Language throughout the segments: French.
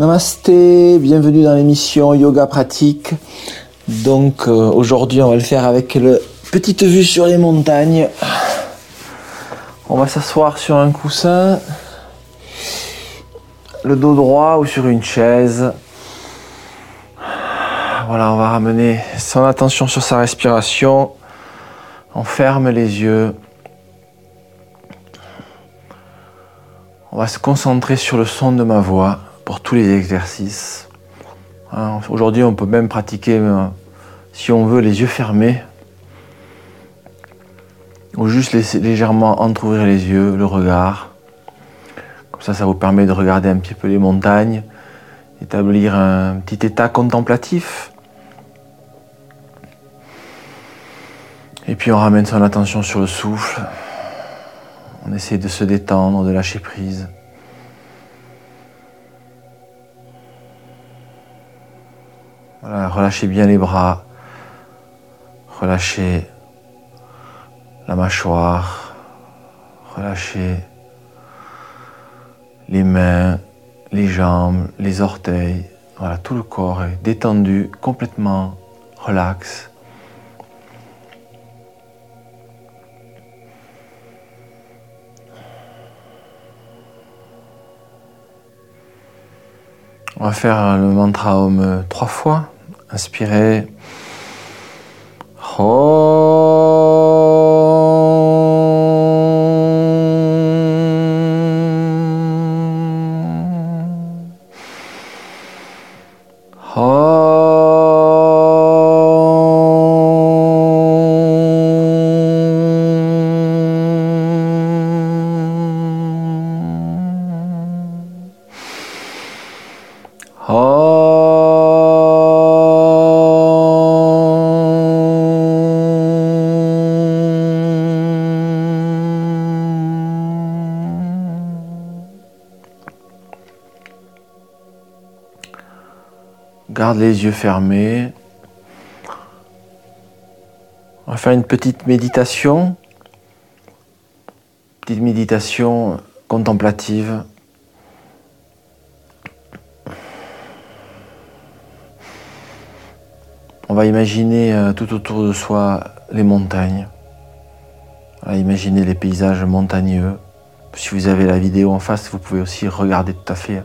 Namasté, bienvenue dans l'émission Yoga Pratique. Donc euh, aujourd'hui on va le faire avec le petite vue sur les montagnes. On va s'asseoir sur un coussin, le dos droit ou sur une chaise. Voilà, on va ramener son attention sur sa respiration. On ferme les yeux. On va se concentrer sur le son de ma voix pour tous les exercices. Hein, aujourd'hui, on peut même pratiquer, euh, si on veut, les yeux fermés. Ou juste légèrement entrouvrir les yeux, le regard. Comme ça, ça vous permet de regarder un petit peu les montagnes, établir un petit état contemplatif. Et puis on ramène son attention sur le souffle. On essaie de se détendre, de lâcher prise. Relâchez bien les bras, relâchez la mâchoire, relâchez les mains, les jambes, les orteils. Voilà, tout le corps est détendu, complètement relax. On va faire le mantra Om trois fois. Inspirez. Les yeux fermés. On va faire une petite méditation. Petite méditation contemplative. On va imaginer euh, tout autour de soi les montagnes. On va imaginer les paysages montagneux. Si vous avez la vidéo en face, vous pouvez aussi regarder tout à fait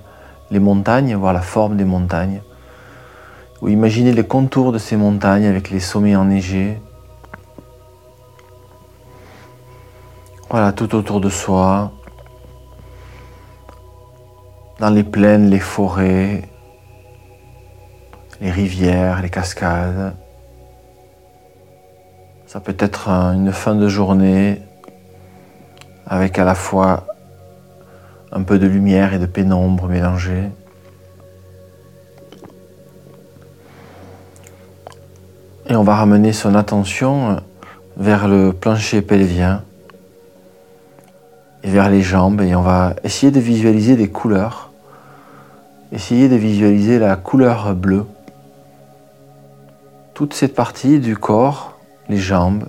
les montagnes, voir la forme des montagnes ou imaginez les contours de ces montagnes avec les sommets enneigés. Voilà, tout autour de soi, dans les plaines, les forêts, les rivières, les cascades. Ça peut être une fin de journée avec à la fois un peu de lumière et de pénombre mélangées. Et on va ramener son attention vers le plancher pelvien et vers les jambes et on va essayer de visualiser des couleurs. Essayer de visualiser la couleur bleue. Toute cette partie du corps, les jambes,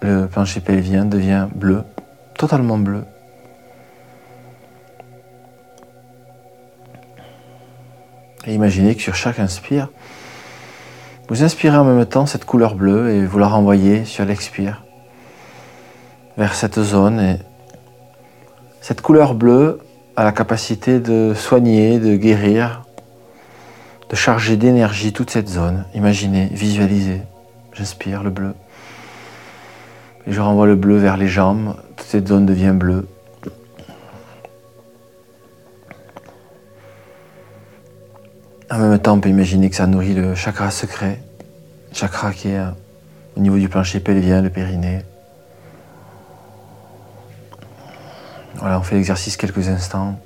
le plancher pelvien devient bleu, totalement bleu. Et imaginez que sur chaque inspire, vous inspirez en même temps cette couleur bleue et vous la renvoyez sur l'expire vers cette zone. Et cette couleur bleue a la capacité de soigner, de guérir, de charger d'énergie toute cette zone. Imaginez, visualisez. J'inspire le bleu. Et je renvoie le bleu vers les jambes. Toute cette zone devient bleue. En même temps, on peut imaginer que ça nourrit le chakra secret, chakra qui est euh, au niveau du plancher pelvien, le périnée. Voilà, on fait l'exercice quelques instants.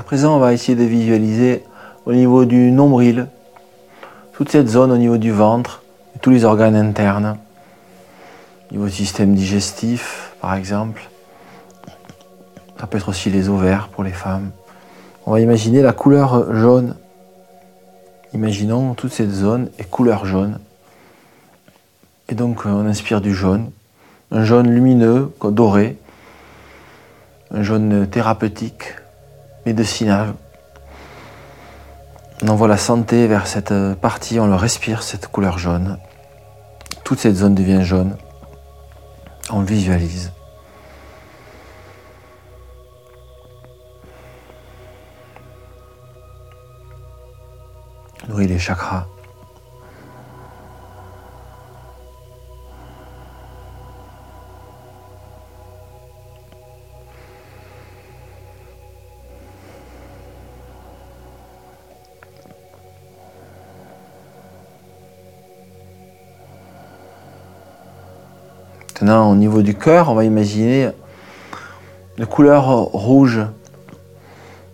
À présent, on va essayer de visualiser au niveau du nombril, toute cette zone au niveau du ventre, tous les organes internes, au niveau du système digestif, par exemple, Ça peut être aussi les ovaires pour les femmes. On va imaginer la couleur jaune. Imaginons toute cette zone est couleur jaune. Et donc on inspire du jaune. Un jaune lumineux, doré. Un jaune thérapeutique, médicinal. On envoie la santé vers cette partie, on le respire, cette couleur jaune. Toute cette zone devient jaune. On le visualise. Nourrit les chakras. Maintenant, au niveau du cœur, on va imaginer la couleur rouge.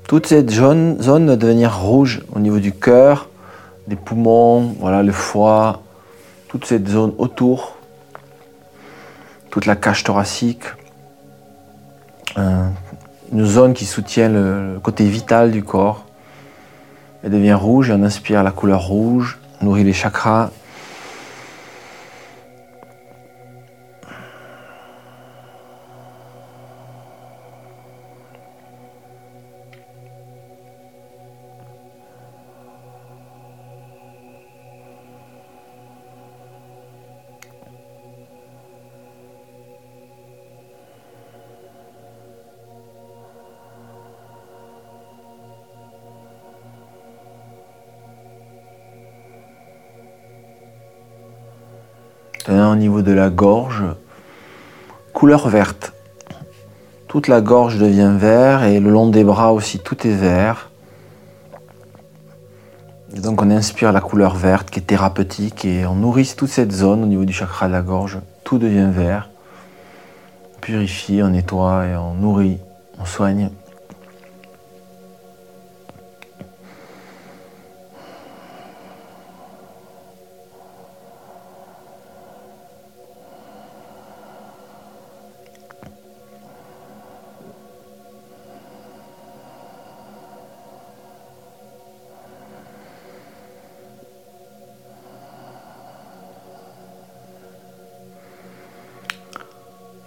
Toute cette zone va devenir rouge au niveau du cœur, des poumons, voilà, le foie, toute cette zone autour, toute la cage thoracique, euh, une zone qui soutient le côté vital du corps. Elle devient rouge et on inspire la couleur rouge, nourrit les chakras, au niveau de la gorge, couleur verte. Toute la gorge devient vert et le long des bras aussi, tout est vert. Donc on inspire la couleur verte qui est thérapeutique et on nourrit toute cette zone au niveau du chakra de la gorge. Tout devient vert. On purifie, on nettoie et on nourrit, on soigne.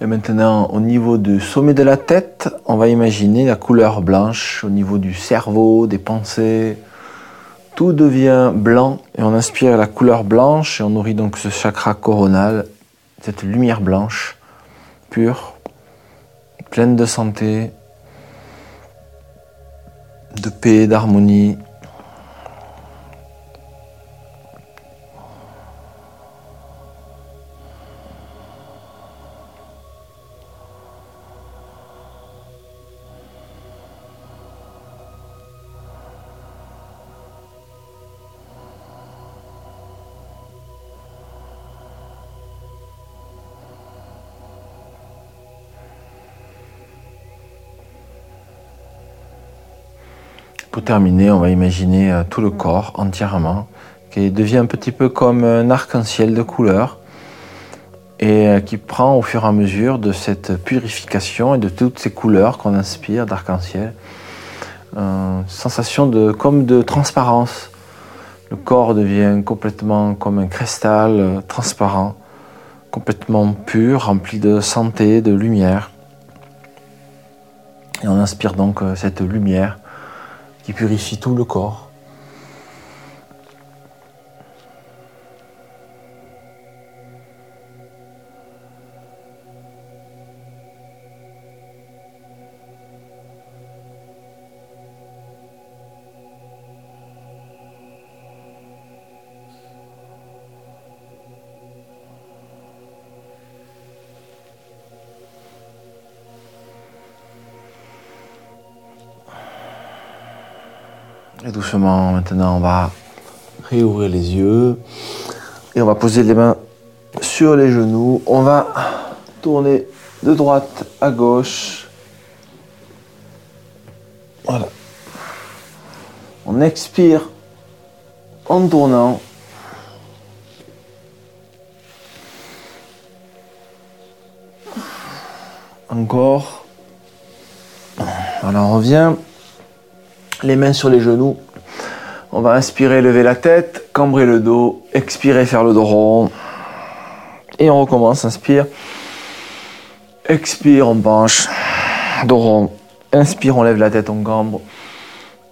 Et maintenant, au niveau du sommet de la tête, on va imaginer la couleur blanche au niveau du cerveau, des pensées. Tout devient blanc et on inspire la couleur blanche et on nourrit donc ce chakra coronal, cette lumière blanche, pure, pleine de santé, de paix, d'harmonie, Pour terminer, on va imaginer euh, tout le corps entièrement qui devient un petit peu comme un arc-en-ciel de couleurs et euh, qui prend au fur et à mesure de cette purification et de toutes ces couleurs qu'on inspire d'arc-en-ciel une sensation de, comme de transparence. Le corps devient complètement comme un cristal euh, transparent, complètement pur, rempli de santé, de lumière. Et on inspire donc cette lumière qui purifie tout le corps. Et doucement, maintenant, on va réouvrir les yeux et on va poser les mains sur les genoux. On va tourner de droite à gauche. Voilà. On expire en tournant. Encore. Alors on revient, les mains sur les genoux. On va inspirer, lever la tête, cambrer le dos, expirer, faire le dos. Et on recommence, inspire. Expire, on penche, dos rond. Inspire, on lève la tête, on cambre.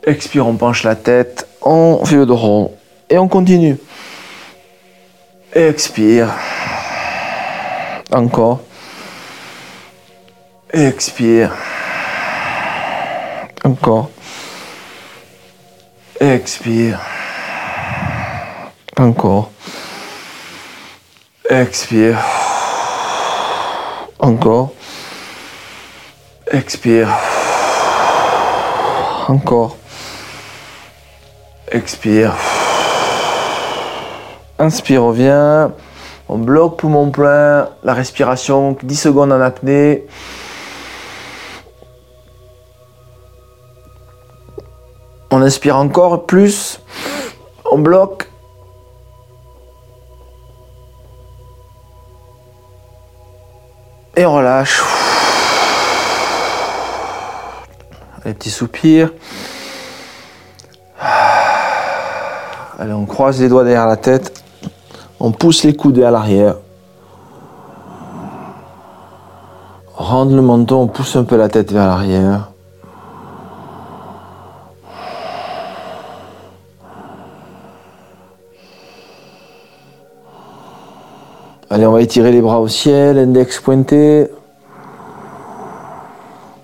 Expire, on penche la tête, on fait le rond. Et on continue. Expire. Encore. Expire. Encore. Expire. Encore. Expire. Encore. Expire. Encore. Expire. Inspire, revient. On bloque poumon plein. La respiration, 10 secondes en apnée. On inspire encore plus. On bloque. Et on relâche. Les petits soupirs. Allez, on croise les doigts derrière la tête. On pousse les coudes à l'arrière. Rendre le menton, on pousse un peu la tête vers l'arrière. Allez, on va étirer les bras au ciel, index pointé.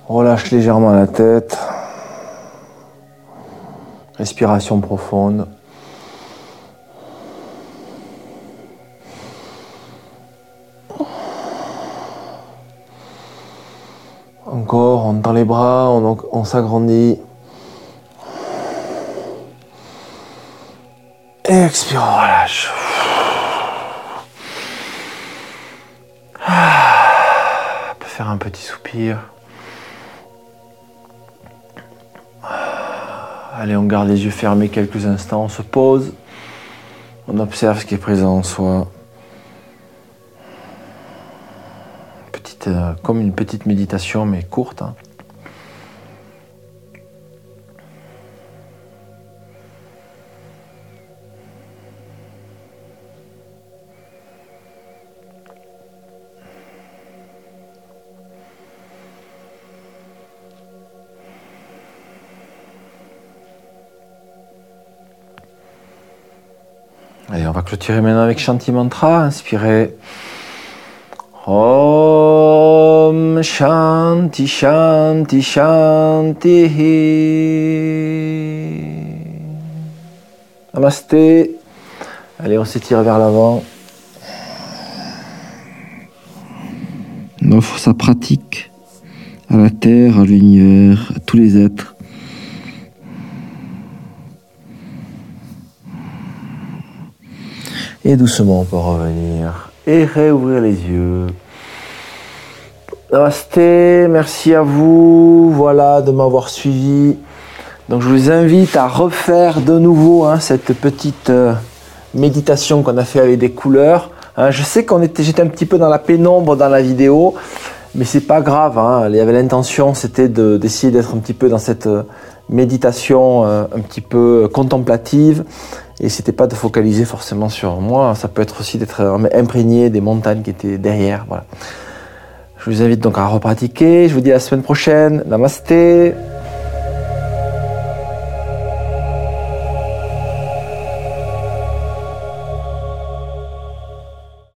Relâche légèrement la tête. Respiration profonde. Encore, on tend les bras, on, s'agrandit. Expire, on relâche. Un petit soupir. Allez, on garde les yeux fermés quelques instants, on se pose, on observe ce qui est présent en soi. Petite, euh, comme une petite méditation, mais courte. Hein. Allez, on va clôturer maintenant avec Shanti Mantra. Inspirez. Om Shanti Shanti Shanti. Namasté. Allez, on s'étire vers l'avant. On offre sa pratique à la terre, à l'univers, à tous les êtres. Et doucement, on peut revenir et réouvrir les yeux. Namasté, merci à vous, voilà, de m'avoir suivi. Donc je vous invite à refaire de nouveau hein, cette petite euh, méditation qu'on a fait avec des couleurs. Hein. je sais qu'on était, j'étais un petit peu dans la pénombre dans la vidéo, mais c'est pas grave. Hein. il y avait l'intention, c'était d'essayer d'être un petit peu dans cette euh, méditation euh, un petit peu contemplative et c'était pas de focaliser forcément sur moi, ça peut être aussi d'être imprégné des montagnes qui étaient derrière. Voilà. Je vous invite donc à repratiquer. Je vous dis à la semaine prochaine. Namasté.